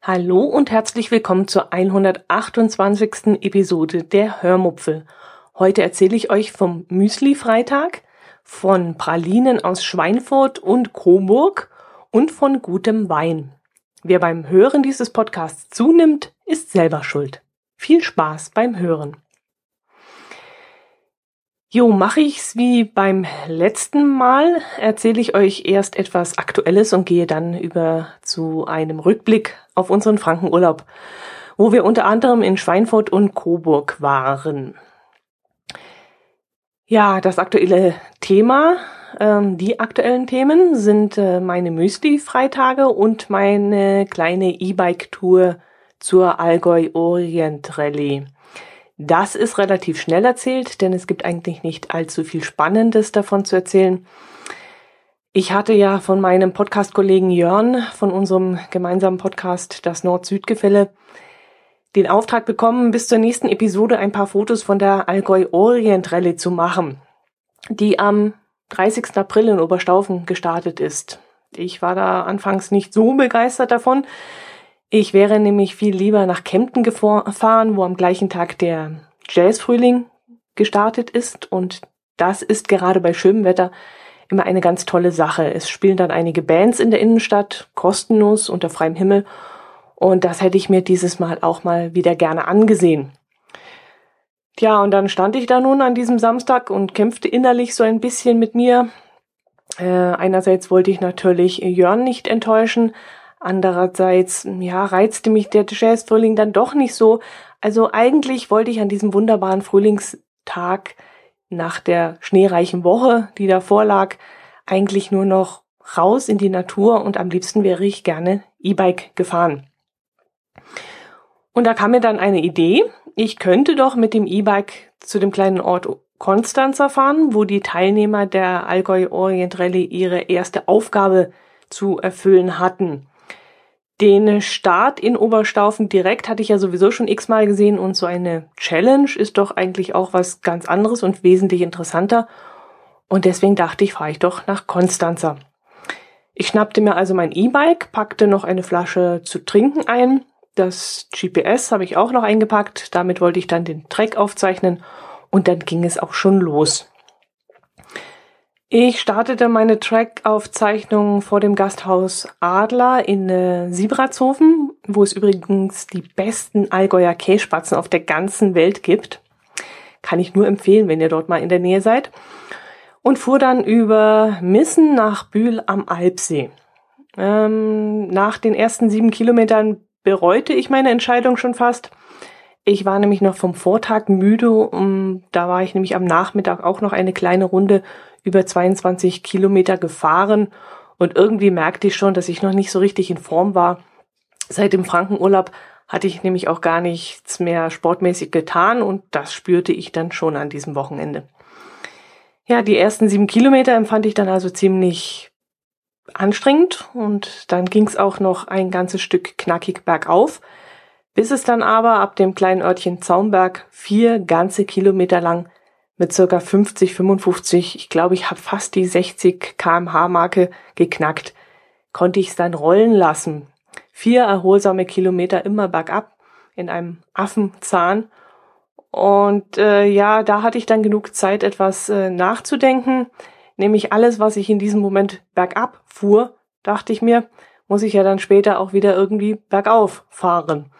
Hallo und herzlich willkommen zur 128. Episode der Hörmupfel. Heute erzähle ich euch vom Müsli-Freitag, von Pralinen aus Schweinfurt und Coburg und von gutem Wein. Wer beim Hören dieses Podcasts zunimmt, ist selber schuld. Viel Spaß beim Hören. Jo, mache ich's wie beim letzten Mal, erzähle ich euch erst etwas Aktuelles und gehe dann über zu einem Rückblick auf unseren Frankenurlaub, wo wir unter anderem in Schweinfurt und Coburg waren. Ja, das aktuelle Thema, ähm, die aktuellen Themen sind äh, meine Müsli-Freitage und meine kleine E-Bike-Tour zur Allgäu Orient Rallye. Das ist relativ schnell erzählt, denn es gibt eigentlich nicht allzu viel Spannendes davon zu erzählen. Ich hatte ja von meinem Podcast-Kollegen Jörn, von unserem gemeinsamen Podcast Das Nord-Süd-Gefälle, den Auftrag bekommen, bis zur nächsten Episode ein paar Fotos von der Allgäu Orient Rallye zu machen, die am 30. April in Oberstaufen gestartet ist. Ich war da anfangs nicht so begeistert davon, ich wäre nämlich viel lieber nach Kempten gefahren, wo am gleichen Tag der Jazzfrühling gestartet ist. Und das ist gerade bei schönem Wetter immer eine ganz tolle Sache. Es spielen dann einige Bands in der Innenstadt, kostenlos, unter freiem Himmel. Und das hätte ich mir dieses Mal auch mal wieder gerne angesehen. Tja, und dann stand ich da nun an diesem Samstag und kämpfte innerlich so ein bisschen mit mir. Äh, einerseits wollte ich natürlich Jörn nicht enttäuschen, Andererseits, ja, reizte mich der Jazzfrühling dann doch nicht so. Also eigentlich wollte ich an diesem wunderbaren Frühlingstag nach der schneereichen Woche, die davor lag, eigentlich nur noch raus in die Natur und am liebsten wäre ich gerne E-Bike gefahren. Und da kam mir dann eine Idee, ich könnte doch mit dem E-Bike zu dem kleinen Ort Konstanzer fahren, wo die Teilnehmer der Allgäu Orient Rallye ihre erste Aufgabe zu erfüllen hatten. Den Start in Oberstaufen direkt hatte ich ja sowieso schon x-mal gesehen und so eine Challenge ist doch eigentlich auch was ganz anderes und wesentlich interessanter. Und deswegen dachte ich, fahre ich doch nach Konstanzer. Ich schnappte mir also mein E-Bike, packte noch eine Flasche zu trinken ein. Das GPS habe ich auch noch eingepackt. Damit wollte ich dann den Track aufzeichnen und dann ging es auch schon los. Ich startete meine Track-Aufzeichnung vor dem Gasthaus Adler in äh, Siebratshofen, wo es übrigens die besten Allgäuer Kässpatzen auf der ganzen Welt gibt. Kann ich nur empfehlen, wenn ihr dort mal in der Nähe seid. Und fuhr dann über Missen nach Bühl am Alpsee. Ähm, nach den ersten sieben Kilometern bereute ich meine Entscheidung schon fast. Ich war nämlich noch vom Vortag müde. Um, da war ich nämlich am Nachmittag auch noch eine kleine Runde über 22 Kilometer gefahren und irgendwie merkte ich schon, dass ich noch nicht so richtig in Form war. Seit dem Frankenurlaub hatte ich nämlich auch gar nichts mehr sportmäßig getan und das spürte ich dann schon an diesem Wochenende. Ja, die ersten sieben Kilometer empfand ich dann also ziemlich anstrengend und dann ging es auch noch ein ganzes Stück knackig bergauf, bis es dann aber ab dem kleinen Örtchen Zaumberg vier ganze Kilometer lang mit circa 50, 55, ich glaube, ich habe fast die 60 kmh Marke geknackt, konnte ich es dann rollen lassen. Vier erholsame Kilometer immer bergab in einem Affenzahn. Und äh, ja, da hatte ich dann genug Zeit, etwas äh, nachzudenken. Nämlich alles, was ich in diesem Moment bergab fuhr, dachte ich mir, muss ich ja dann später auch wieder irgendwie bergauf fahren.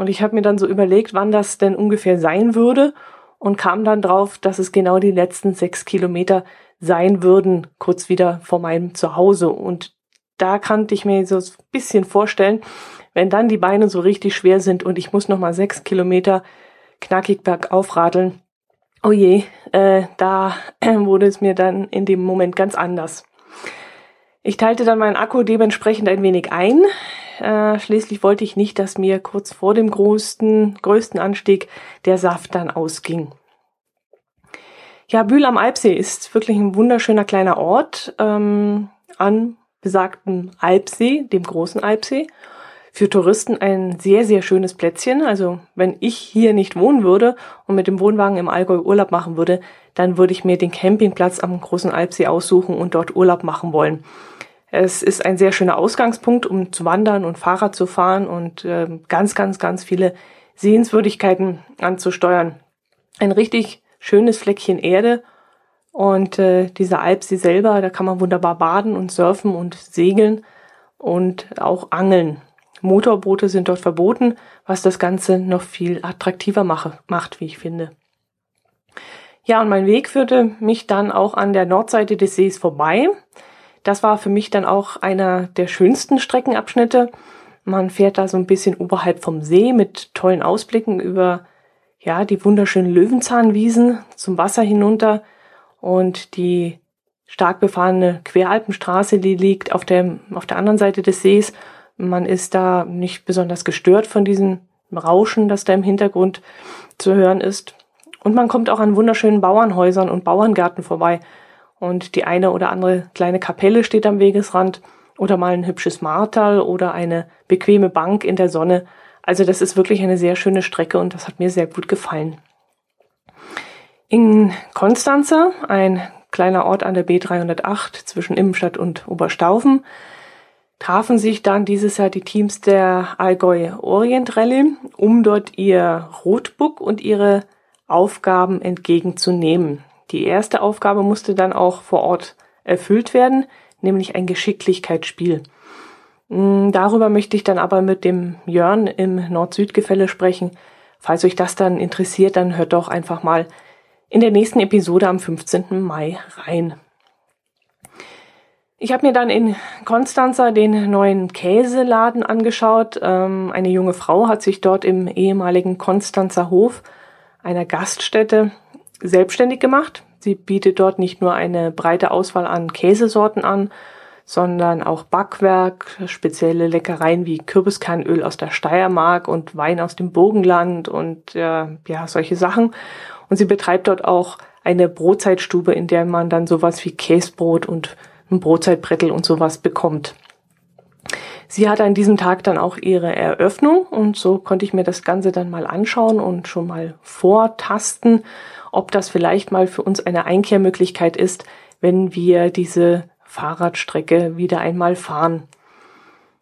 Und ich habe mir dann so überlegt, wann das denn ungefähr sein würde und kam dann drauf, dass es genau die letzten sechs Kilometer sein würden, kurz wieder vor meinem Zuhause. Und da kannte ich mir so ein bisschen vorstellen, wenn dann die Beine so richtig schwer sind und ich muss nochmal sechs Kilometer knackig bergauf radeln, oh je, äh, da wurde es mir dann in dem Moment ganz anders. Ich teilte dann meinen Akku dementsprechend ein wenig ein. Äh, schließlich wollte ich nicht, dass mir kurz vor dem größten, größten Anstieg der Saft dann ausging. Ja, Bühl am Alpsee ist wirklich ein wunderschöner kleiner Ort ähm, an besagten Alpsee, dem großen Alpsee. Für Touristen ein sehr, sehr schönes Plätzchen. Also wenn ich hier nicht wohnen würde und mit dem Wohnwagen im Allgäu Urlaub machen würde, dann würde ich mir den Campingplatz am großen Alpsee aussuchen und dort Urlaub machen wollen. Es ist ein sehr schöner Ausgangspunkt, um zu wandern und Fahrrad zu fahren und äh, ganz, ganz, ganz viele Sehenswürdigkeiten anzusteuern. Ein richtig schönes Fleckchen Erde und äh, dieser Alpsee selber, da kann man wunderbar baden und surfen und segeln und auch angeln. Motorboote sind dort verboten, was das Ganze noch viel attraktiver mache, macht, wie ich finde. Ja, und mein Weg führte mich dann auch an der Nordseite des Sees vorbei. Das war für mich dann auch einer der schönsten Streckenabschnitte. Man fährt da so ein bisschen oberhalb vom See mit tollen Ausblicken über ja, die wunderschönen Löwenzahnwiesen zum Wasser hinunter und die stark befahrene Queralpenstraße, die liegt auf der, auf der anderen Seite des Sees. Man ist da nicht besonders gestört von diesem Rauschen, das da im Hintergrund zu hören ist. Und man kommt auch an wunderschönen Bauernhäusern und Bauerngärten vorbei. Und die eine oder andere kleine Kapelle steht am Wegesrand oder mal ein hübsches Martal oder eine bequeme Bank in der Sonne. Also das ist wirklich eine sehr schöne Strecke und das hat mir sehr gut gefallen. In Konstanze, ein kleiner Ort an der B308 zwischen Immenstadt und Oberstaufen, trafen sich dann dieses Jahr die Teams der Allgäu Orient Rallye, um dort ihr Rotbook und ihre Aufgaben entgegenzunehmen. Die erste Aufgabe musste dann auch vor Ort erfüllt werden, nämlich ein Geschicklichkeitsspiel. Mm, darüber möchte ich dann aber mit dem Jörn im Nord-Süd-Gefälle sprechen. Falls euch das dann interessiert, dann hört doch einfach mal in der nächsten Episode am 15. Mai rein. Ich habe mir dann in Konstanza den neuen Käseladen angeschaut. Ähm, eine junge Frau hat sich dort im ehemaligen Konstanzer Hof einer Gaststätte selbstständig gemacht. Sie bietet dort nicht nur eine breite Auswahl an Käsesorten an, sondern auch Backwerk, spezielle Leckereien wie Kürbiskernöl aus der Steiermark und Wein aus dem Burgenland und äh, ja, solche Sachen. Und sie betreibt dort auch eine Brotzeitstube, in der man dann sowas wie Käsebrot und ein Brotzeitbrettel und sowas bekommt. Sie hatte an diesem Tag dann auch ihre Eröffnung und so konnte ich mir das Ganze dann mal anschauen und schon mal vortasten, ob das vielleicht mal für uns eine Einkehrmöglichkeit ist, wenn wir diese Fahrradstrecke wieder einmal fahren.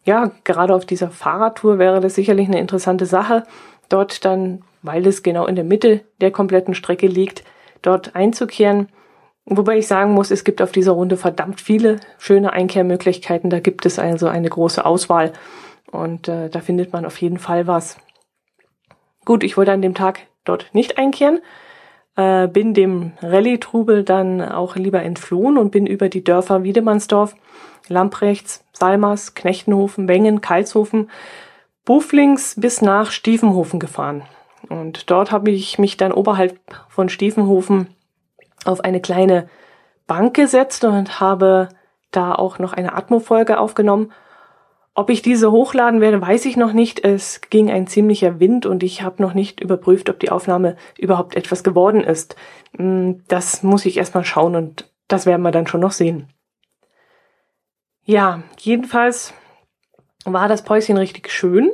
Ja, gerade auf dieser Fahrradtour wäre das sicherlich eine interessante Sache, dort dann weil es genau in der Mitte der kompletten Strecke liegt, dort einzukehren. Wobei ich sagen muss, es gibt auf dieser Runde verdammt viele schöne Einkehrmöglichkeiten. Da gibt es also eine große Auswahl und äh, da findet man auf jeden Fall was. Gut, ich wollte an dem Tag dort nicht einkehren, äh, bin dem Rallye-Trubel dann auch lieber entflohen und bin über die Dörfer Wiedemannsdorf, Lamprechts, Salmers, Knechtenhofen, Wengen, Kalshofen, Buflings bis nach Stiefenhofen gefahren. Und dort habe ich mich dann oberhalb von Stiefenhofen auf eine kleine Bank gesetzt und habe da auch noch eine Atmo-Folge aufgenommen. Ob ich diese hochladen werde, weiß ich noch nicht. Es ging ein ziemlicher Wind und ich habe noch nicht überprüft, ob die Aufnahme überhaupt etwas geworden ist. Hm, das muss ich erstmal schauen und das werden wir dann schon noch sehen. Ja, jedenfalls war das Päuschen richtig schön.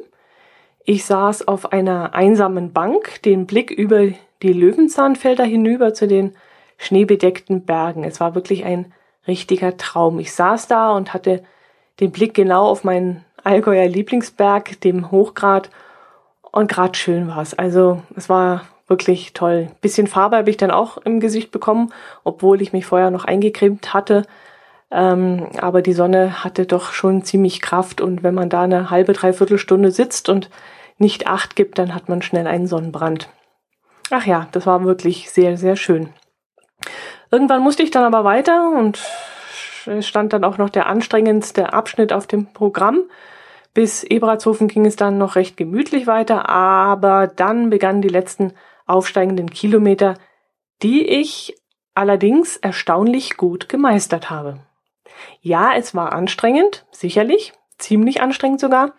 Ich saß auf einer einsamen Bank, den Blick über die Löwenzahnfelder hinüber zu den schneebedeckten Bergen. Es war wirklich ein richtiger Traum. Ich saß da und hatte den Blick genau auf meinen Allgäuer Lieblingsberg, dem Hochgrad. Und grad schön war es. Also es war wirklich toll. Bisschen Farbe habe ich dann auch im Gesicht bekommen, obwohl ich mich vorher noch eingecremt hatte. Ähm, aber die Sonne hatte doch schon ziemlich Kraft und wenn man da eine halbe, dreiviertel Stunde sitzt und nicht acht gibt, dann hat man schnell einen Sonnenbrand. Ach ja, das war wirklich sehr, sehr schön. Irgendwann musste ich dann aber weiter und es stand dann auch noch der anstrengendste Abschnitt auf dem Programm. Bis Ebratshofen ging es dann noch recht gemütlich weiter, aber dann begannen die letzten aufsteigenden Kilometer, die ich allerdings erstaunlich gut gemeistert habe. Ja, es war anstrengend, sicherlich, ziemlich anstrengend sogar,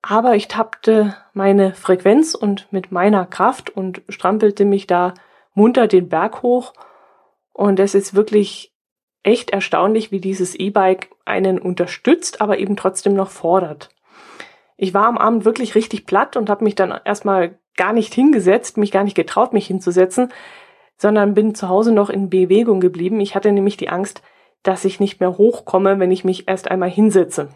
aber ich tappte meine Frequenz und mit meiner Kraft und strampelte mich da munter den Berg hoch. Und es ist wirklich echt erstaunlich, wie dieses E-Bike einen unterstützt, aber eben trotzdem noch fordert. Ich war am Abend wirklich richtig platt und habe mich dann erstmal gar nicht hingesetzt, mich gar nicht getraut, mich hinzusetzen, sondern bin zu Hause noch in Bewegung geblieben. Ich hatte nämlich die Angst, dass ich nicht mehr hochkomme, wenn ich mich erst einmal hinsetze.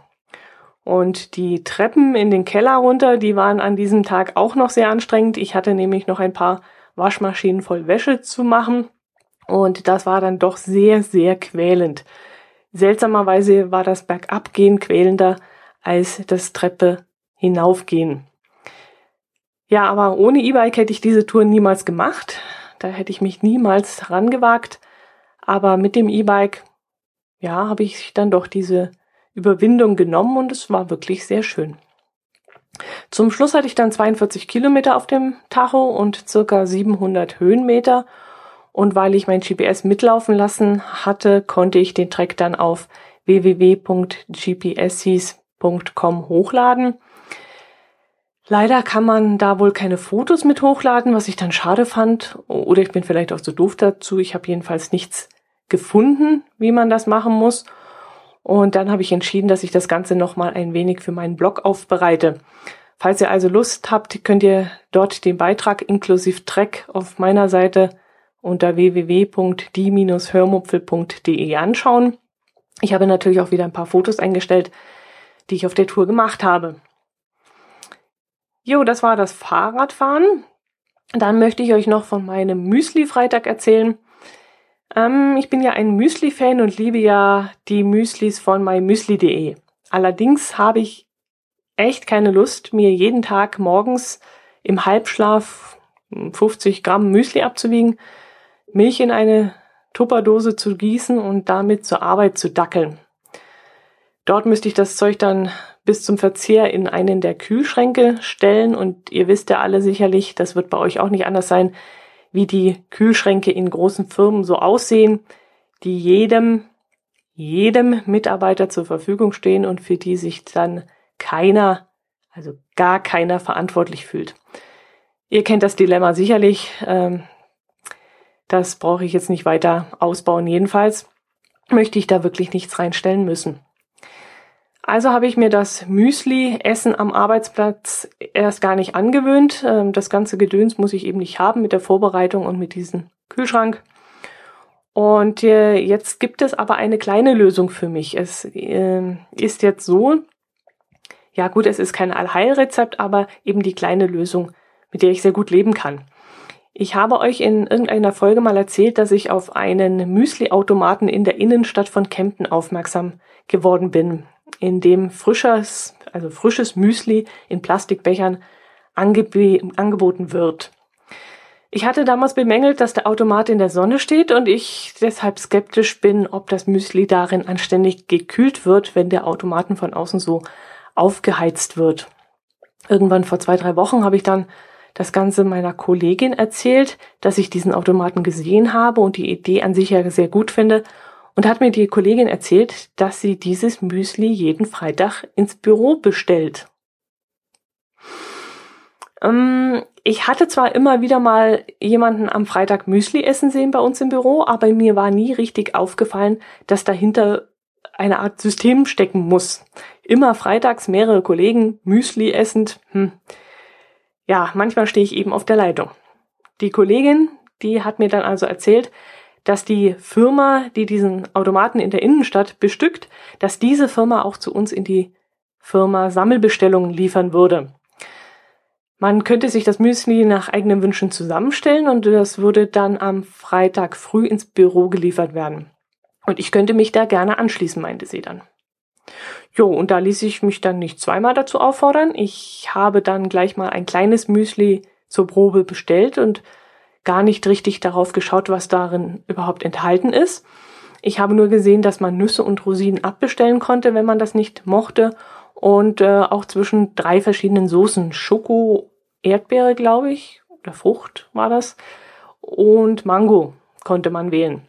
Und die Treppen in den Keller runter, die waren an diesem Tag auch noch sehr anstrengend. Ich hatte nämlich noch ein paar Waschmaschinen voll Wäsche zu machen. Und das war dann doch sehr, sehr quälend. Seltsamerweise war das Bergabgehen quälender als das Treppe hinaufgehen. Ja, aber ohne E-Bike hätte ich diese Tour niemals gemacht. Da hätte ich mich niemals rangewagt. Aber mit dem E-Bike, ja, habe ich dann doch diese Überwindung genommen und es war wirklich sehr schön. Zum Schluss hatte ich dann 42 Kilometer auf dem Tacho und circa 700 Höhenmeter. Und weil ich mein GPS mitlaufen lassen hatte, konnte ich den Track dann auf www.gpssees.com hochladen. Leider kann man da wohl keine Fotos mit hochladen, was ich dann schade fand. Oder ich bin vielleicht auch zu doof dazu. Ich habe jedenfalls nichts gefunden, wie man das machen muss. Und dann habe ich entschieden, dass ich das Ganze nochmal ein wenig für meinen Blog aufbereite. Falls ihr also Lust habt, könnt ihr dort den Beitrag inklusive Track auf meiner Seite unter www.die-hörmupfel.de anschauen. Ich habe natürlich auch wieder ein paar Fotos eingestellt, die ich auf der Tour gemacht habe. Jo, das war das Fahrradfahren. Dann möchte ich euch noch von meinem Müsli-Freitag erzählen. Ähm, ich bin ja ein Müsli-Fan und liebe ja die Müslis von mymüsli.de. Allerdings habe ich echt keine Lust, mir jeden Tag morgens im Halbschlaf 50 Gramm Müsli abzuwiegen, Milch in eine Tupperdose zu gießen und damit zur Arbeit zu dackeln. Dort müsste ich das Zeug dann bis zum Verzehr in einen der Kühlschränke stellen und ihr wisst ja alle sicherlich, das wird bei euch auch nicht anders sein, wie die Kühlschränke in großen Firmen so aussehen, die jedem, jedem Mitarbeiter zur Verfügung stehen und für die sich dann keiner, also gar keiner verantwortlich fühlt. Ihr kennt das Dilemma sicherlich. Ähm, das brauche ich jetzt nicht weiter ausbauen. Jedenfalls möchte ich da wirklich nichts reinstellen müssen. Also habe ich mir das Müsli-Essen am Arbeitsplatz erst gar nicht angewöhnt. Ähm, das ganze Gedöns muss ich eben nicht haben mit der Vorbereitung und mit diesem Kühlschrank. Und äh, jetzt gibt es aber eine kleine Lösung für mich. Es ähm, ist jetzt so, ja gut, es ist kein Allheilrezept, aber eben die kleine Lösung, mit der ich sehr gut leben kann. Ich habe euch in irgendeiner Folge mal erzählt, dass ich auf einen Müsli-Automaten in der Innenstadt von Kempten aufmerksam geworden bin, in dem frisches, also frisches Müsli in Plastikbechern angeboten wird. Ich hatte damals bemängelt, dass der Automat in der Sonne steht und ich deshalb skeptisch bin, ob das Müsli darin anständig gekühlt wird, wenn der Automaten von außen so aufgeheizt wird. Irgendwann vor zwei, drei Wochen habe ich dann das Ganze meiner Kollegin erzählt, dass ich diesen Automaten gesehen habe und die Idee an sich ja sehr gut finde. Und hat mir die Kollegin erzählt, dass sie dieses Müsli jeden Freitag ins Büro bestellt. Ähm, ich hatte zwar immer wieder mal jemanden am Freitag Müsli essen sehen bei uns im Büro, aber mir war nie richtig aufgefallen, dass dahinter eine Art System stecken muss. Immer freitags mehrere Kollegen Müsli essend. Hm ja, manchmal stehe ich eben auf der Leitung. Die Kollegin, die hat mir dann also erzählt, dass die Firma, die diesen Automaten in der Innenstadt bestückt, dass diese Firma auch zu uns in die Firma Sammelbestellungen liefern würde. Man könnte sich das Müsli nach eigenen Wünschen zusammenstellen und das würde dann am Freitag früh ins Büro geliefert werden. Und ich könnte mich da gerne anschließen, meinte sie dann. Jo, und da ließ ich mich dann nicht zweimal dazu auffordern. Ich habe dann gleich mal ein kleines Müsli zur Probe bestellt und gar nicht richtig darauf geschaut, was darin überhaupt enthalten ist. Ich habe nur gesehen, dass man Nüsse und Rosinen abbestellen konnte, wenn man das nicht mochte. Und äh, auch zwischen drei verschiedenen Soßen. Schoko, Erdbeere, glaube ich, oder Frucht war das. Und Mango konnte man wählen.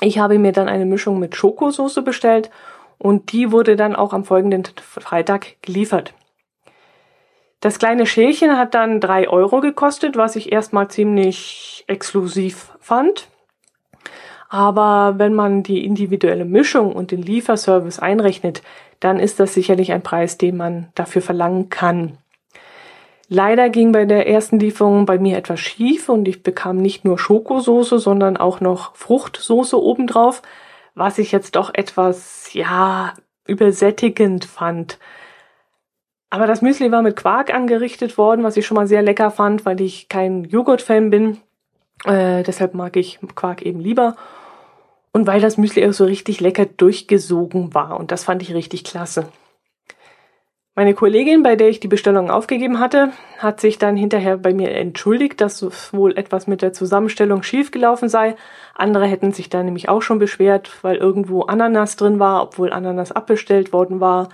Ich habe mir dann eine Mischung mit Schokosoße bestellt und die wurde dann auch am folgenden Freitag geliefert. Das kleine Schälchen hat dann drei Euro gekostet, was ich erstmal ziemlich exklusiv fand. Aber wenn man die individuelle Mischung und den Lieferservice einrechnet, dann ist das sicherlich ein Preis, den man dafür verlangen kann. Leider ging bei der ersten Lieferung bei mir etwas schief und ich bekam nicht nur Schokosoße, sondern auch noch Fruchtsoße obendrauf, was ich jetzt doch etwas, ja, übersättigend fand. Aber das Müsli war mit Quark angerichtet worden, was ich schon mal sehr lecker fand, weil ich kein Joghurt-Fan bin. Äh, deshalb mag ich Quark eben lieber. Und weil das Müsli auch so richtig lecker durchgesogen war. Und das fand ich richtig klasse. Meine Kollegin, bei der ich die Bestellung aufgegeben hatte, hat sich dann hinterher bei mir entschuldigt, dass wohl etwas mit der Zusammenstellung schiefgelaufen sei. Andere hätten sich da nämlich auch schon beschwert, weil irgendwo Ananas drin war, obwohl Ananas abbestellt worden war.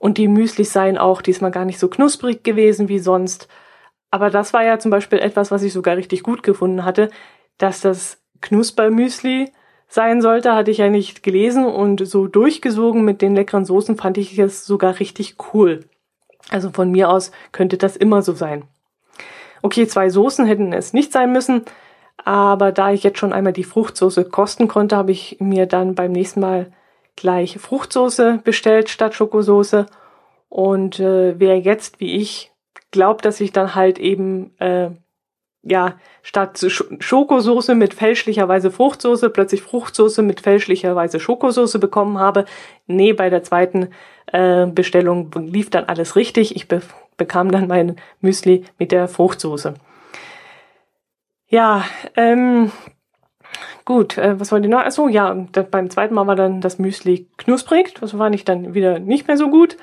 Und die Müslis seien auch diesmal gar nicht so knusprig gewesen wie sonst. Aber das war ja zum Beispiel etwas, was ich sogar richtig gut gefunden hatte, dass das Knuspermüsli sein sollte, hatte ich ja nicht gelesen und so durchgesogen mit den leckeren Soßen fand ich es sogar richtig cool. Also von mir aus könnte das immer so sein. Okay, zwei Soßen hätten es nicht sein müssen, aber da ich jetzt schon einmal die Fruchtsoße kosten konnte, habe ich mir dann beim nächsten Mal gleich Fruchtsoße bestellt statt Schokosoße. Und äh, wer jetzt wie ich glaubt, dass ich dann halt eben äh, ja, statt Schokosoße mit fälschlicherweise Fruchtsoße plötzlich Fruchtsoße mit fälschlicherweise Schokosoße bekommen habe. Nee, bei der zweiten äh, Bestellung lief dann alles richtig. Ich be bekam dann mein Müsli mit der Fruchtsoße. Ja, ähm, gut, äh, was wollte ich noch? Achso, ja, beim zweiten Mal war dann das Müsli knusprig. Das war nicht dann wieder nicht mehr so gut.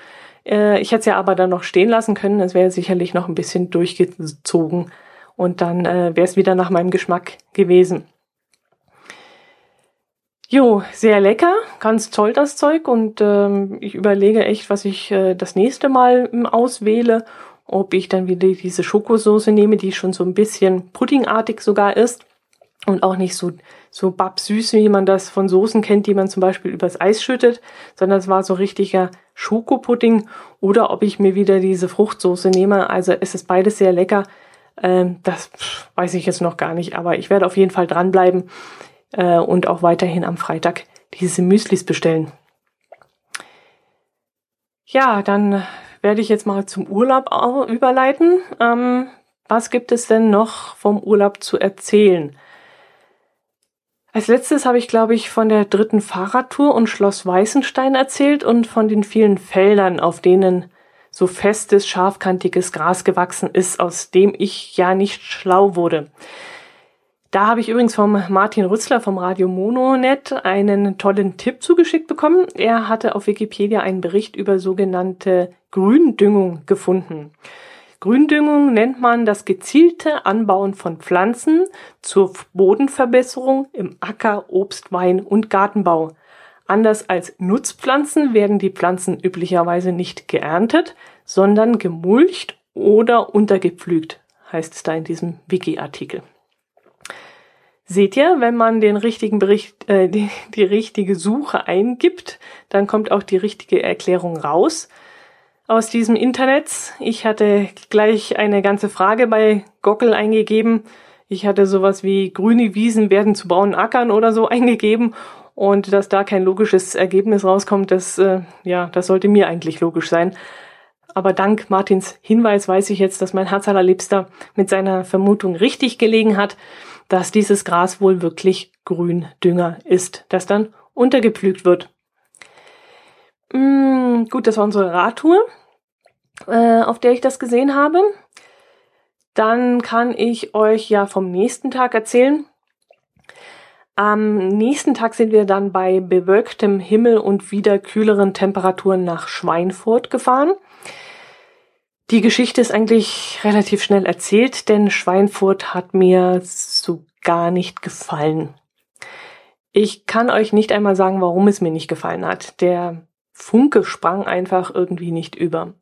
Äh, ich hätte es ja aber dann noch stehen lassen können. Es wäre sicherlich noch ein bisschen durchgezogen und dann äh, wäre es wieder nach meinem Geschmack gewesen. Jo, sehr lecker, ganz toll das Zeug und ähm, ich überlege echt, was ich äh, das nächste Mal ähm, auswähle, ob ich dann wieder diese Schokosoße nehme, die schon so ein bisschen puddingartig sogar ist und auch nicht so so babsüß, wie man das von Soßen kennt, die man zum Beispiel übers Eis schüttet, sondern es war so richtiger Schokopudding oder ob ich mir wieder diese Fruchtsoße nehme. Also es ist beides sehr lecker. Ähm, das weiß ich jetzt noch gar nicht, aber ich werde auf jeden Fall dranbleiben äh, und auch weiterhin am Freitag diese Müslis bestellen. Ja, dann werde ich jetzt mal zum Urlaub überleiten. Ähm, was gibt es denn noch vom Urlaub zu erzählen? Als letztes habe ich, glaube ich, von der dritten Fahrradtour und Schloss Weißenstein erzählt und von den vielen Feldern, auf denen so festes, scharfkantiges Gras gewachsen ist, aus dem ich ja nicht schlau wurde. Da habe ich übrigens vom Martin Rützler vom Radio Mononet einen tollen Tipp zugeschickt bekommen. Er hatte auf Wikipedia einen Bericht über sogenannte Gründüngung gefunden. Gründüngung nennt man das gezielte Anbauen von Pflanzen zur Bodenverbesserung im Acker, Obst, Wein und Gartenbau. Anders als Nutzpflanzen werden die Pflanzen üblicherweise nicht geerntet, sondern gemulcht oder untergepflügt, heißt es da in diesem Wiki-Artikel. Seht ihr, wenn man den richtigen Bericht, äh, die, die richtige Suche eingibt, dann kommt auch die richtige Erklärung raus aus diesem Internet. Ich hatte gleich eine ganze Frage bei Gockel eingegeben. Ich hatte sowas wie grüne Wiesen werden zu braunen Ackern oder so eingegeben und dass da kein logisches Ergebnis rauskommt, das, äh, ja, das sollte mir eigentlich logisch sein. Aber dank Martins Hinweis weiß ich jetzt, dass mein Herz allerliebster mit seiner Vermutung richtig gelegen hat, dass dieses Gras wohl wirklich Gründünger ist, das dann untergepflügt wird. Mm, gut, das war unsere Radtour, äh, auf der ich das gesehen habe. Dann kann ich euch ja vom nächsten Tag erzählen. Am nächsten Tag sind wir dann bei bewölktem Himmel und wieder kühleren Temperaturen nach Schweinfurt gefahren. Die Geschichte ist eigentlich relativ schnell erzählt, denn Schweinfurt hat mir so gar nicht gefallen. Ich kann euch nicht einmal sagen, warum es mir nicht gefallen hat. Der Funke sprang einfach irgendwie nicht über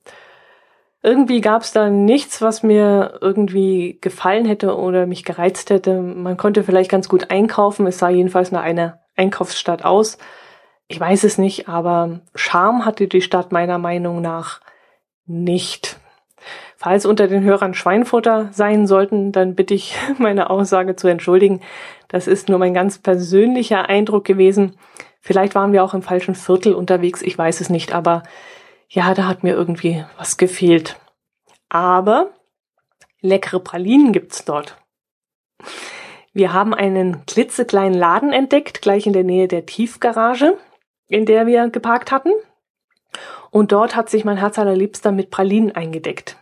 irgendwie gab es da nichts, was mir irgendwie gefallen hätte oder mich gereizt hätte. Man konnte vielleicht ganz gut einkaufen. Es sah jedenfalls nach einer Einkaufsstadt aus. Ich weiß es nicht, aber Charme hatte die Stadt meiner Meinung nach nicht. Falls unter den Hörern Schweinfutter sein sollten, dann bitte ich meine Aussage zu entschuldigen. Das ist nur mein ganz persönlicher Eindruck gewesen. Vielleicht waren wir auch im falschen Viertel unterwegs, ich weiß es nicht, aber ja, da hat mir irgendwie was gefehlt. Aber leckere Pralinen gibt's dort. Wir haben einen klitzekleinen Laden entdeckt, gleich in der Nähe der Tiefgarage, in der wir geparkt hatten. Und dort hat sich mein Herz allerliebster mit Pralinen eingedeckt.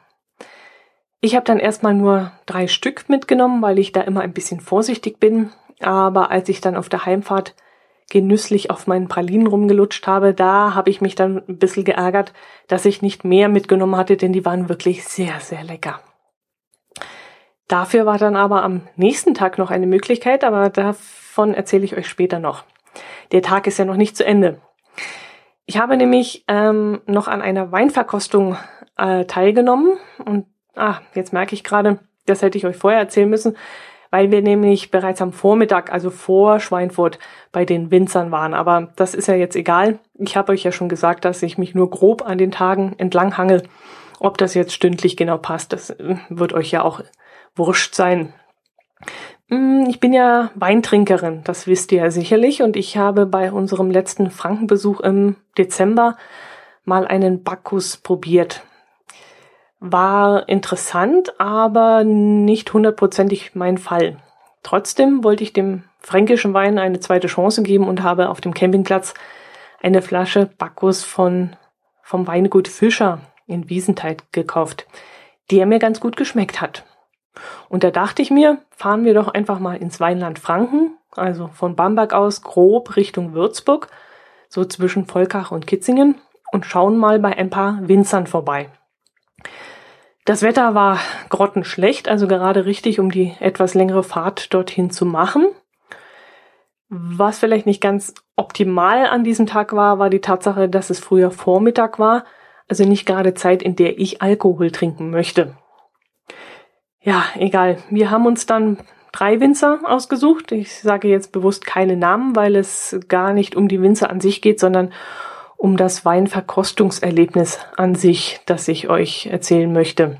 Ich habe dann erstmal nur drei Stück mitgenommen, weil ich da immer ein bisschen vorsichtig bin. Aber als ich dann auf der Heimfahrt genüsslich auf meinen Pralinen rumgelutscht habe, da habe ich mich dann ein bisschen geärgert, dass ich nicht mehr mitgenommen hatte, denn die waren wirklich sehr, sehr lecker. Dafür war dann aber am nächsten Tag noch eine Möglichkeit, aber davon erzähle ich euch später noch. Der Tag ist ja noch nicht zu Ende. Ich habe nämlich ähm, noch an einer Weinverkostung äh, teilgenommen und ah, jetzt merke ich gerade, das hätte ich euch vorher erzählen müssen, weil wir nämlich bereits am Vormittag, also vor Schweinfurt, bei den Winzern waren. Aber das ist ja jetzt egal. Ich habe euch ja schon gesagt, dass ich mich nur grob an den Tagen entlang hangel. Ob das jetzt stündlich genau passt, das äh, wird euch ja auch wurscht sein. Mm, ich bin ja Weintrinkerin, das wisst ihr ja sicherlich, und ich habe bei unserem letzten Frankenbesuch im Dezember mal einen Bacchus probiert war interessant, aber nicht hundertprozentig mein Fall. Trotzdem wollte ich dem fränkischen Wein eine zweite Chance geben und habe auf dem Campingplatz eine Flasche Bacchus von, vom Weingut Fischer in Wiesentheit gekauft, der mir ganz gut geschmeckt hat. Und da dachte ich mir, fahren wir doch einfach mal ins Weinland Franken, also von Bamberg aus grob Richtung Würzburg, so zwischen Volkach und Kitzingen und schauen mal bei ein paar Winzern vorbei. Das Wetter war grottenschlecht, also gerade richtig, um die etwas längere Fahrt dorthin zu machen. Was vielleicht nicht ganz optimal an diesem Tag war, war die Tatsache, dass es früher Vormittag war, also nicht gerade Zeit, in der ich Alkohol trinken möchte. Ja, egal. Wir haben uns dann drei Winzer ausgesucht. Ich sage jetzt bewusst keine Namen, weil es gar nicht um die Winzer an sich geht, sondern um das Weinverkostungserlebnis an sich, das ich euch erzählen möchte.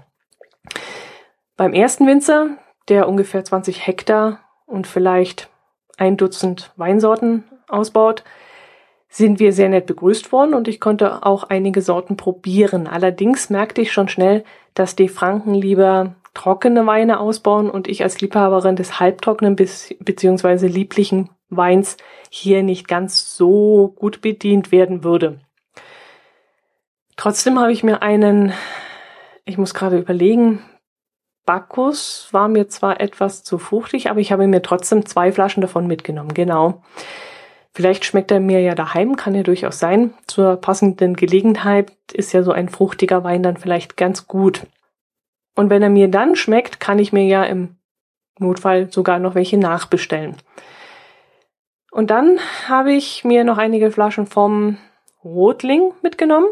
Beim ersten Winzer, der ungefähr 20 Hektar und vielleicht ein Dutzend Weinsorten ausbaut, sind wir sehr nett begrüßt worden und ich konnte auch einige Sorten probieren. Allerdings merkte ich schon schnell, dass die Franken lieber trockene Weine ausbauen und ich als Liebhaberin des halbtrockenen beziehungsweise lieblichen Weins hier nicht ganz so gut bedient werden würde. Trotzdem habe ich mir einen, ich muss gerade überlegen, Bacchus war mir zwar etwas zu fruchtig, aber ich habe mir trotzdem zwei Flaschen davon mitgenommen, genau. Vielleicht schmeckt er mir ja daheim, kann ja durchaus sein. Zur passenden Gelegenheit ist ja so ein fruchtiger Wein dann vielleicht ganz gut. Und wenn er mir dann schmeckt, kann ich mir ja im Notfall sogar noch welche nachbestellen. Und dann habe ich mir noch einige Flaschen vom Rotling mitgenommen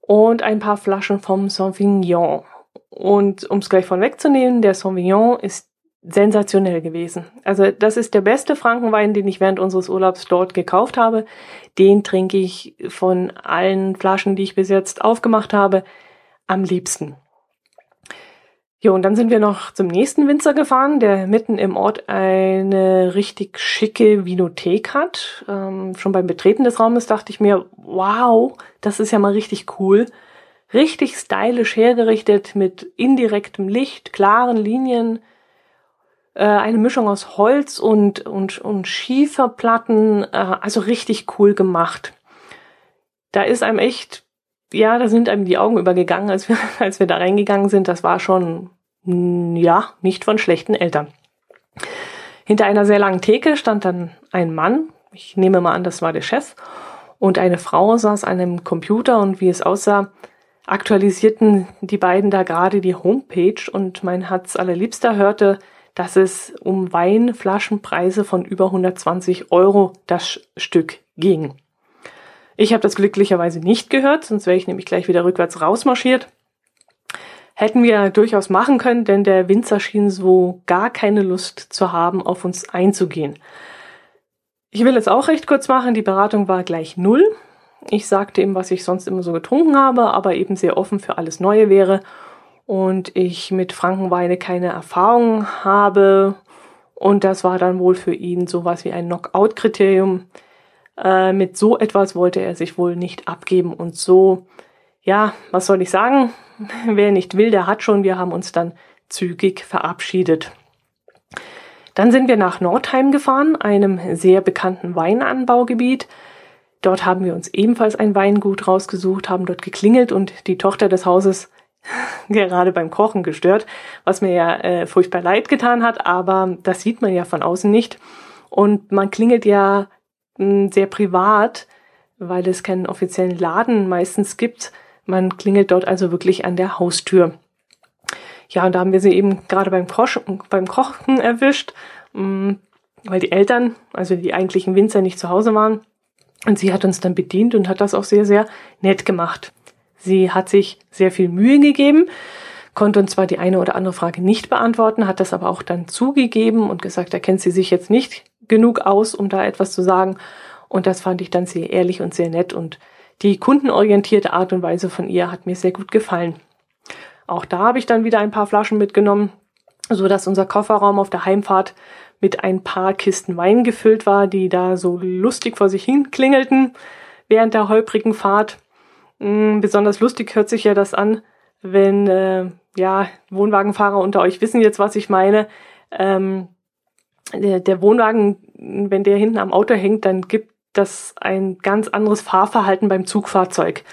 und ein paar Flaschen vom Sauvignon. Und um es gleich von wegzunehmen, der Sauvignon ist sensationell gewesen. Also das ist der beste Frankenwein, den ich während unseres Urlaubs dort gekauft habe. Den trinke ich von allen Flaschen, die ich bis jetzt aufgemacht habe, am liebsten. Jo, und dann sind wir noch zum nächsten Winzer gefahren, der mitten im Ort eine richtig schicke Vinothek hat. Ähm, schon beim Betreten des Raumes dachte ich mir, wow, das ist ja mal richtig cool. Richtig stylisch hergerichtet mit indirektem Licht, klaren Linien, äh, eine Mischung aus Holz und, und, und Schieferplatten, äh, also richtig cool gemacht. Da ist einem echt ja, da sind einem die Augen übergegangen, als wir, als wir da reingegangen sind. Das war schon, mm, ja, nicht von schlechten Eltern. Hinter einer sehr langen Theke stand dann ein Mann. Ich nehme mal an, das war der Chef. Und eine Frau saß an einem Computer und wie es aussah, aktualisierten die beiden da gerade die Homepage und mein Herz allerliebster hörte, dass es um Weinflaschenpreise von über 120 Euro das Stück ging. Ich habe das glücklicherweise nicht gehört, sonst wäre ich nämlich gleich wieder rückwärts rausmarschiert. Hätten wir durchaus machen können, denn der Winzer schien so gar keine Lust zu haben, auf uns einzugehen. Ich will es auch recht kurz machen. Die Beratung war gleich null. Ich sagte ihm, was ich sonst immer so getrunken habe, aber eben sehr offen für alles Neue wäre. und ich mit Frankenweine keine Erfahrung habe. Und das war dann wohl für ihn sowas wie ein Knockout-Kriterium. Äh, mit so etwas wollte er sich wohl nicht abgeben. Und so, ja, was soll ich sagen? Wer nicht will, der hat schon. Wir haben uns dann zügig verabschiedet. Dann sind wir nach Nordheim gefahren, einem sehr bekannten Weinanbaugebiet. Dort haben wir uns ebenfalls ein Weingut rausgesucht, haben dort geklingelt und die Tochter des Hauses gerade beim Kochen gestört, was mir ja äh, furchtbar leid getan hat, aber das sieht man ja von außen nicht. Und man klingelt ja sehr privat, weil es keinen offiziellen Laden meistens gibt. Man klingelt dort also wirklich an der Haustür. Ja, und da haben wir sie eben gerade beim, Kochen, beim Kochen erwischt, mh, hm, weil die Eltern, also die eigentlichen Winzer, nicht zu Hause waren. Und sie hat uns dann bedient und hat das auch sehr, sehr nett gemacht. Sie hat sich sehr viel Mühe gegeben, konnte uns zwar die eine oder andere Frage nicht beantworten, hat das aber auch dann zugegeben und gesagt, da kennt sie sich jetzt nicht genug aus, um da etwas zu sagen. Und das fand ich dann sehr ehrlich und sehr nett und die kundenorientierte Art und Weise von ihr hat mir sehr gut gefallen. Auch da habe ich dann wieder ein paar Flaschen mitgenommen, so dass unser Kofferraum auf der Heimfahrt mit ein paar Kisten Wein gefüllt war, die da so lustig vor sich hin klingelten während der holprigen Fahrt. Mm, besonders lustig hört sich ja das an, wenn äh, ja Wohnwagenfahrer unter euch wissen jetzt, was ich meine. Ähm, der, der Wohnwagen, wenn der hinten am Auto hängt, dann gibt das ein ganz anderes Fahrverhalten beim Zugfahrzeug.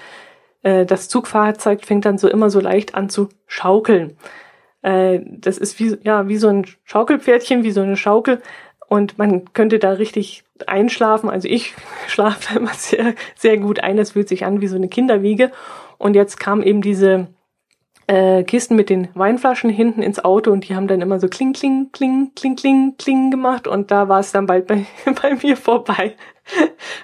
Äh, das Zugfahrzeug fängt dann so immer so leicht an zu schaukeln. Äh, das ist wie, ja, wie so ein Schaukelpferdchen, wie so eine Schaukel. Und man könnte da richtig einschlafen. Also ich schlafe immer sehr, sehr gut ein. Das fühlt sich an wie so eine Kinderwiege. Und jetzt kam eben diese äh, Kisten mit den Weinflaschen hinten ins Auto und die haben dann immer so kling, kling, kling, kling, kling, kling gemacht. Und da war es dann bald bei, bei mir vorbei.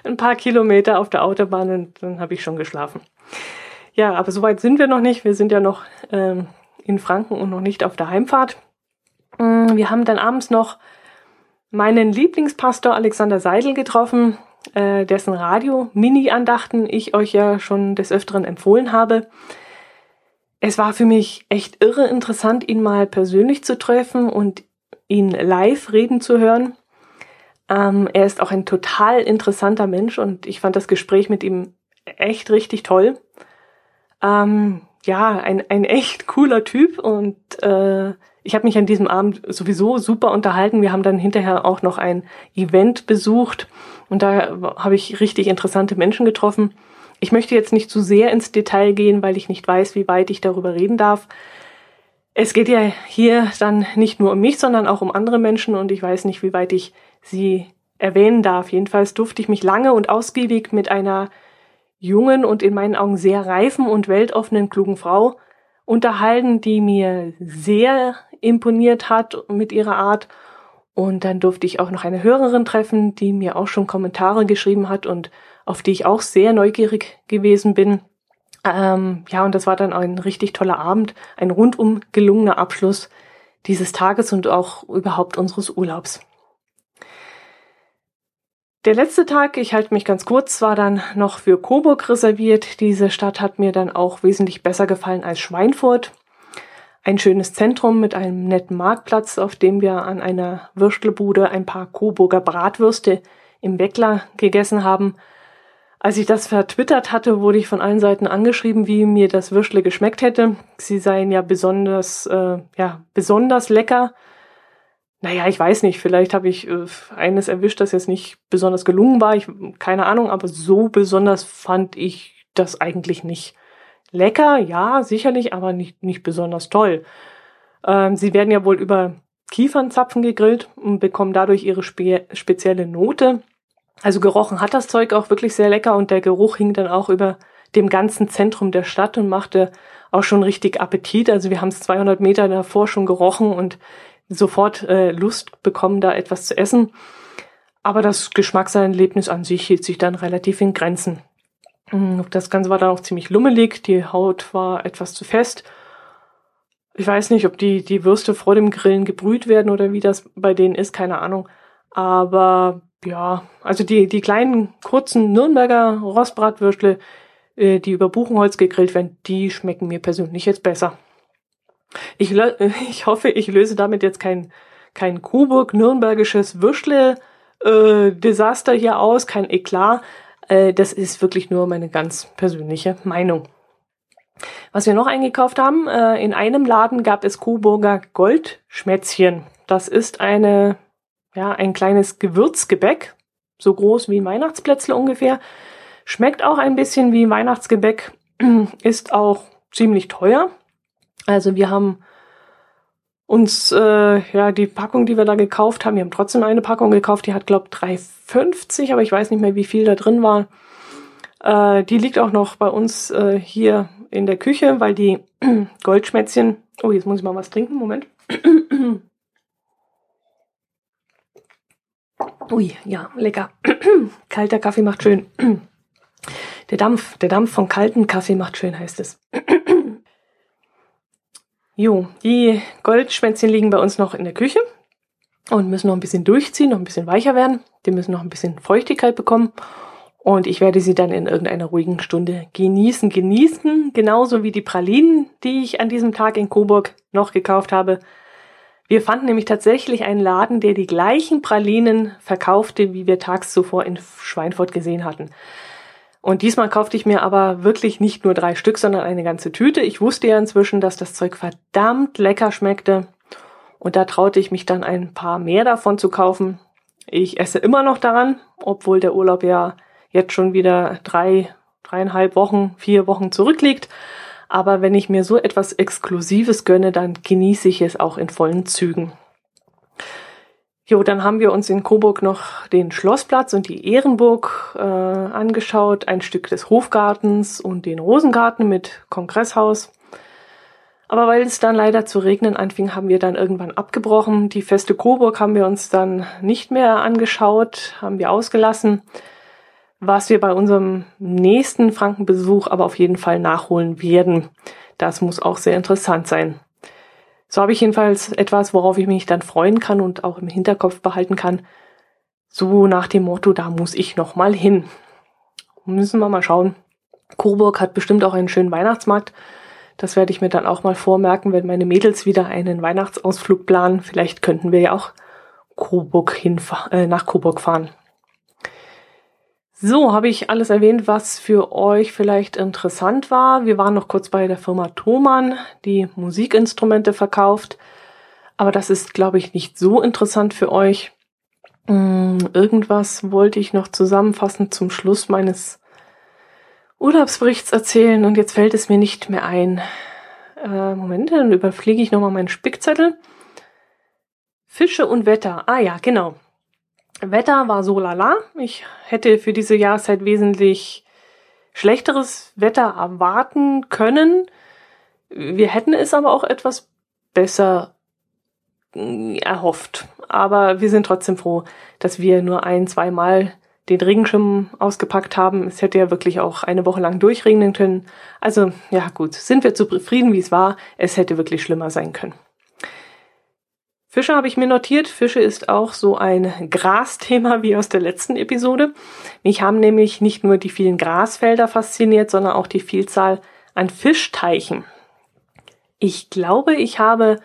Ein paar Kilometer auf der Autobahn und dann habe ich schon geschlafen. Ja, aber soweit sind wir noch nicht. Wir sind ja noch ähm, in Franken und noch nicht auf der Heimfahrt. Mm, wir haben dann abends noch meinen Lieblingspastor Alexander Seidel getroffen, äh, dessen Radio-Mini-Andachten ich euch ja schon des Öfteren empfohlen habe. Es war für mich echt irre interessant, ihn mal persönlich zu treffen und ihn live reden zu hören. Ähm, er ist auch ein total interessanter Mensch und ich fand das Gespräch mit ihm echt richtig toll. Ähm, ja, ein, ein echt cooler Typ und äh, ich habe mich an diesem Abend sowieso super unterhalten. Wir haben dann hinterher auch noch ein Event besucht und da habe ich richtig interessante Menschen getroffen. Ich möchte jetzt nicht zu sehr ins Detail gehen, weil ich nicht weiß, wie weit ich darüber reden darf. Es geht ja hier dann nicht nur um mich, sondern auch um andere Menschen und ich weiß nicht, wie weit ich sie erwähnen darf. Jedenfalls durfte ich mich lange und ausgiebig mit einer jungen und in meinen Augen sehr reifen und weltoffenen klugen Frau unterhalten, die mir sehr imponiert hat mit ihrer Art. Und dann durfte ich auch noch eine Hörerin treffen, die mir auch schon Kommentare geschrieben hat und auf die ich auch sehr neugierig gewesen bin. Ähm, ja, und das war dann ein richtig toller Abend, ein rundum gelungener Abschluss dieses Tages und auch überhaupt unseres Urlaubs. Der letzte Tag, ich halte mich ganz kurz, war dann noch für Coburg reserviert. Diese Stadt hat mir dann auch wesentlich besser gefallen als Schweinfurt. Ein schönes Zentrum mit einem netten Marktplatz, auf dem wir an einer Würstelbude ein paar Coburger Bratwürste im Weckler gegessen haben. Als ich das vertwittert hatte, wurde ich von allen Seiten angeschrieben, wie mir das Würstle geschmeckt hätte. Sie seien ja besonders, äh, ja, besonders lecker naja, ich weiß nicht, vielleicht habe ich äh, eines erwischt, das jetzt nicht besonders gelungen war. Ich, keine Ahnung, aber so besonders fand ich das eigentlich nicht. Lecker, ja, sicherlich, aber nicht, nicht besonders toll. Ähm, sie werden ja wohl über Kiefernzapfen gegrillt und bekommen dadurch ihre spe spezielle Note. Also gerochen hat das Zeug auch wirklich sehr lecker und der Geruch hing dann auch über dem ganzen Zentrum der Stadt und machte auch schon richtig Appetit. Also wir haben es 200 Meter davor schon gerochen und sofort äh, Lust bekommen, da etwas zu essen. Aber das Geschmackserlebnis an sich hielt sich dann relativ in Grenzen. Mm, das Ganze war dann auch ziemlich lummelig, die Haut war etwas zu fest. Ich weiß nicht, ob die, die Würste vor dem Grillen gebrüht werden oder wie das bei denen ist, keine Ahnung. Aber ja, also die, die kleinen, kurzen Nürnberger Rostbratwürstle, äh, die über Buchenholz gegrillt werden, die schmecken mir persönlich jetzt besser. Ich, ich hoffe, ich löse damit jetzt kein, kein Coburg-Nürnbergisches Würstle-Desaster äh, hier aus, kein Eklat. Äh, das ist wirklich nur meine ganz persönliche Meinung. Was wir noch eingekauft haben, äh, in einem Laden gab es Coburger Goldschmätzchen. Das ist eine, ja, ein kleines Gewürzgebäck, so groß wie ein Weihnachtsplätzle ungefähr. Schmeckt auch ein bisschen wie Weihnachtsgebäck, ist auch ziemlich teuer. Also wir haben uns, äh, ja, die Packung, die wir da gekauft haben, wir haben trotzdem eine Packung gekauft, die hat, glaube 3,50, aber ich weiß nicht mehr, wie viel da drin war. Äh, die liegt auch noch bei uns äh, hier in der Küche, weil die Goldschmätzchen. Oh, jetzt muss ich mal was trinken. Moment. Ui, ja, lecker. Kalter Kaffee macht schön. Der Dampf, der Dampf von kaltem Kaffee macht schön, heißt es. Jo, die Goldschwänzchen liegen bei uns noch in der Küche und müssen noch ein bisschen durchziehen, noch ein bisschen weicher werden. Die müssen noch ein bisschen Feuchtigkeit bekommen. Und ich werde sie dann in irgendeiner ruhigen Stunde genießen. Genießen, genauso wie die Pralinen, die ich an diesem Tag in Coburg noch gekauft habe. Wir fanden nämlich tatsächlich einen Laden, der die gleichen Pralinen verkaufte, wie wir tags zuvor in Schweinfurt gesehen hatten. Und diesmal kaufte ich mir aber wirklich nicht nur drei Stück, sondern eine ganze Tüte. Ich wusste ja inzwischen, dass das Zeug verdammt lecker schmeckte. Und da traute ich mich dann ein paar mehr davon zu kaufen. Ich esse immer noch daran, obwohl der Urlaub ja jetzt schon wieder drei, dreieinhalb Wochen, vier Wochen zurückliegt. Aber wenn ich mir so etwas Exklusives gönne, dann genieße ich es auch in vollen Zügen. Jo, dann haben wir uns in Coburg noch den Schlossplatz und die Ehrenburg äh, angeschaut, ein Stück des Hofgartens und den Rosengarten mit Kongresshaus. Aber weil es dann leider zu regnen anfing, haben wir dann irgendwann abgebrochen. Die feste Coburg haben wir uns dann nicht mehr angeschaut, haben wir ausgelassen was wir bei unserem nächsten Frankenbesuch aber auf jeden Fall nachholen werden. Das muss auch sehr interessant sein. So habe ich jedenfalls etwas, worauf ich mich dann freuen kann und auch im Hinterkopf behalten kann. So nach dem Motto, da muss ich noch mal hin. Müssen wir mal schauen. Coburg hat bestimmt auch einen schönen Weihnachtsmarkt. Das werde ich mir dann auch mal vormerken, wenn meine Mädels wieder einen Weihnachtsausflug planen. Vielleicht könnten wir ja auch Coburg hinfahren, äh, nach Coburg fahren. So, habe ich alles erwähnt, was für euch vielleicht interessant war. Wir waren noch kurz bei der Firma Thomann, die Musikinstrumente verkauft. Aber das ist, glaube ich, nicht so interessant für euch. Hm, irgendwas wollte ich noch zusammenfassend zum Schluss meines Urlaubsberichts erzählen und jetzt fällt es mir nicht mehr ein. Äh, Moment, dann überfliege ich nochmal meinen Spickzettel. Fische und Wetter. Ah ja, genau. Wetter war so lala. Ich hätte für diese Jahreszeit wesentlich schlechteres Wetter erwarten können. Wir hätten es aber auch etwas besser mm, erhofft. Aber wir sind trotzdem froh, dass wir nur ein, zweimal den Regenschirm ausgepackt haben. Es hätte ja wirklich auch eine Woche lang durchregnen können. Also ja gut, sind wir zufrieden, wie es war. Es hätte wirklich schlimmer sein können. Fische habe ich mir notiert. Fische ist auch so ein Grasthema wie aus der letzten Episode. Mich haben nämlich nicht nur die vielen Grasfelder fasziniert, sondern auch die Vielzahl an Fischteichen. Ich glaube, ich habe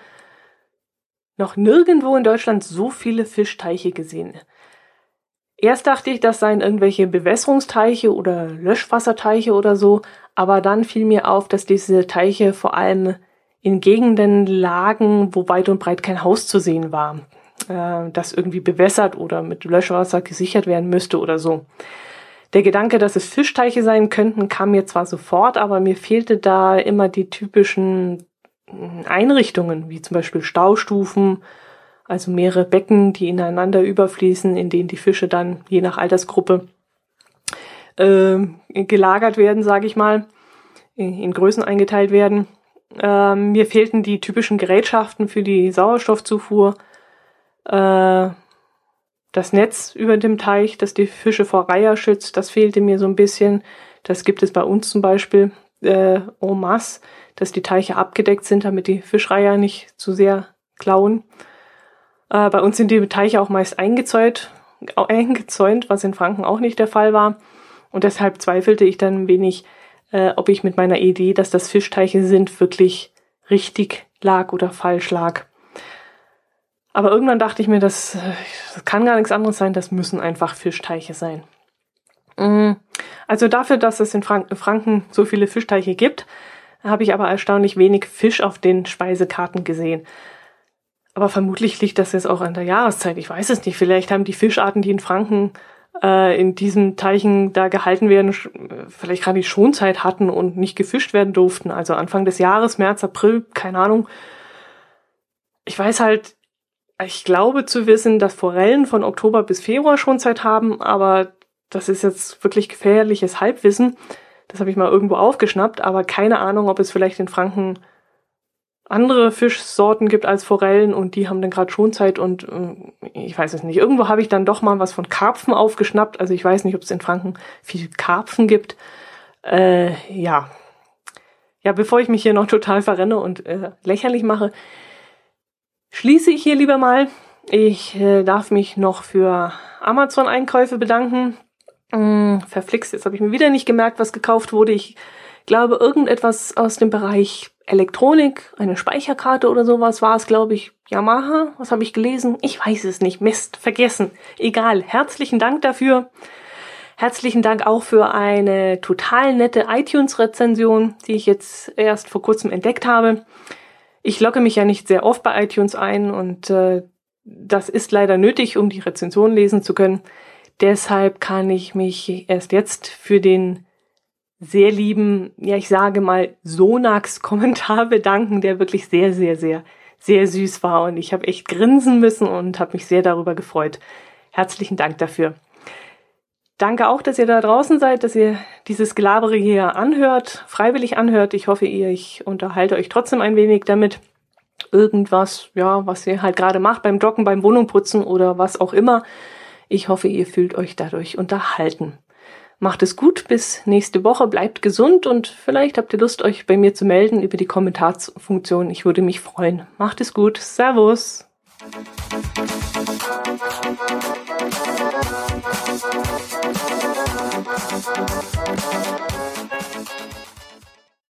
noch nirgendwo in Deutschland so viele Fischteiche gesehen. Erst dachte ich, das seien irgendwelche Bewässerungsteiche oder Löschwasserteiche oder so, aber dann fiel mir auf, dass diese Teiche vor allem in Gegenden lagen, wo weit und breit kein Haus zu sehen war, äh, das irgendwie bewässert oder mit Löschwasser gesichert werden müsste oder so. Der Gedanke, dass es Fischteiche sein könnten, kam mir zwar sofort, aber mir fehlte da immer die typischen hm, Einrichtungen, wie zum Beispiel Staustufen, also mehrere Becken, die ineinander überfließen, in denen die Fische dann je nach Altersgruppe äh, gelagert werden, sage ich mal, in, in Größen eingeteilt werden. Ähm, mir fehlten die typischen Gerätschaften für die Sauerstoffzufuhr. Äh, das Netz über dem Teich, das die Fische vor Reiher schützt, das fehlte mir so ein bisschen. Das gibt es bei uns zum Beispiel äh, en masse, dass die Teiche abgedeckt sind, damit die Fischreiher nicht zu sehr klauen. Äh, bei uns sind die Teiche auch meist eingezäunt, eingezäunt, was in Franken auch nicht der Fall war. Und deshalb zweifelte ich dann ein wenig, äh, ob ich mit meiner Idee, dass das Fischteiche sind, wirklich richtig lag oder falsch lag. Aber irgendwann dachte ich mir, das, das kann gar nichts anderes sein, das müssen einfach Fischteiche sein. Mm, also dafür, dass es in Franken so viele Fischteiche gibt, habe ich aber erstaunlich wenig Fisch auf den Speisekarten gesehen. Aber vermutlich liegt das jetzt auch an der Jahreszeit. Ich weiß es nicht. Vielleicht haben die Fischarten, die in Franken äh, in diesen Teichen da gehalten werden, vielleicht gerade die Schonzeit hatten und nicht gefischt werden durften. Also Anfang des Jahres, März, April, keine Ahnung. Ich weiß halt, ich glaube zu wissen, dass Forellen von Oktober bis Februar Schonzeit haben, aber das ist jetzt wirklich gefährliches Halbwissen. Das habe ich mal irgendwo aufgeschnappt, aber keine Ahnung, ob es vielleicht in Franken andere Fischsorten gibt als Forellen und die haben dann gerade Schonzeit und äh, ich weiß es nicht. Irgendwo habe ich dann doch mal was von Karpfen aufgeschnappt. Also ich weiß nicht, ob es in Franken viel Karpfen gibt. Äh, ja. Ja, bevor ich mich hier noch total verrenne und äh, lächerlich mache, schließe ich hier lieber mal. Ich äh, darf mich noch für Amazon-Einkäufe bedanken. Hm, verflixt, jetzt habe ich mir wieder nicht gemerkt, was gekauft wurde. Ich glaube, irgendetwas aus dem Bereich Elektronik, eine Speicherkarte oder sowas war es, glaube ich. Yamaha, was habe ich gelesen? Ich weiß es nicht. Mist, vergessen. Egal. Herzlichen Dank dafür. Herzlichen Dank auch für eine total nette iTunes-Rezension, die ich jetzt erst vor kurzem entdeckt habe. Ich logge mich ja nicht sehr oft bei iTunes ein und äh, das ist leider nötig, um die Rezension lesen zu können. Deshalb kann ich mich erst jetzt für den sehr lieben, ja, ich sage mal, Sonax-Kommentar bedanken, der wirklich sehr, sehr, sehr, sehr süß war. Und ich habe echt grinsen müssen und habe mich sehr darüber gefreut. Herzlichen Dank dafür. Danke auch, dass ihr da draußen seid, dass ihr dieses Gelabere hier anhört, freiwillig anhört. Ich hoffe, ihr, ich unterhalte euch trotzdem ein wenig damit. Irgendwas, ja, was ihr halt gerade macht beim Joggen, beim Wohnungputzen oder was auch immer. Ich hoffe, ihr fühlt euch dadurch unterhalten. Macht es gut, bis nächste Woche, bleibt gesund und vielleicht habt ihr Lust, euch bei mir zu melden über die Kommentarsfunktion. Ich würde mich freuen. Macht es gut. Servus.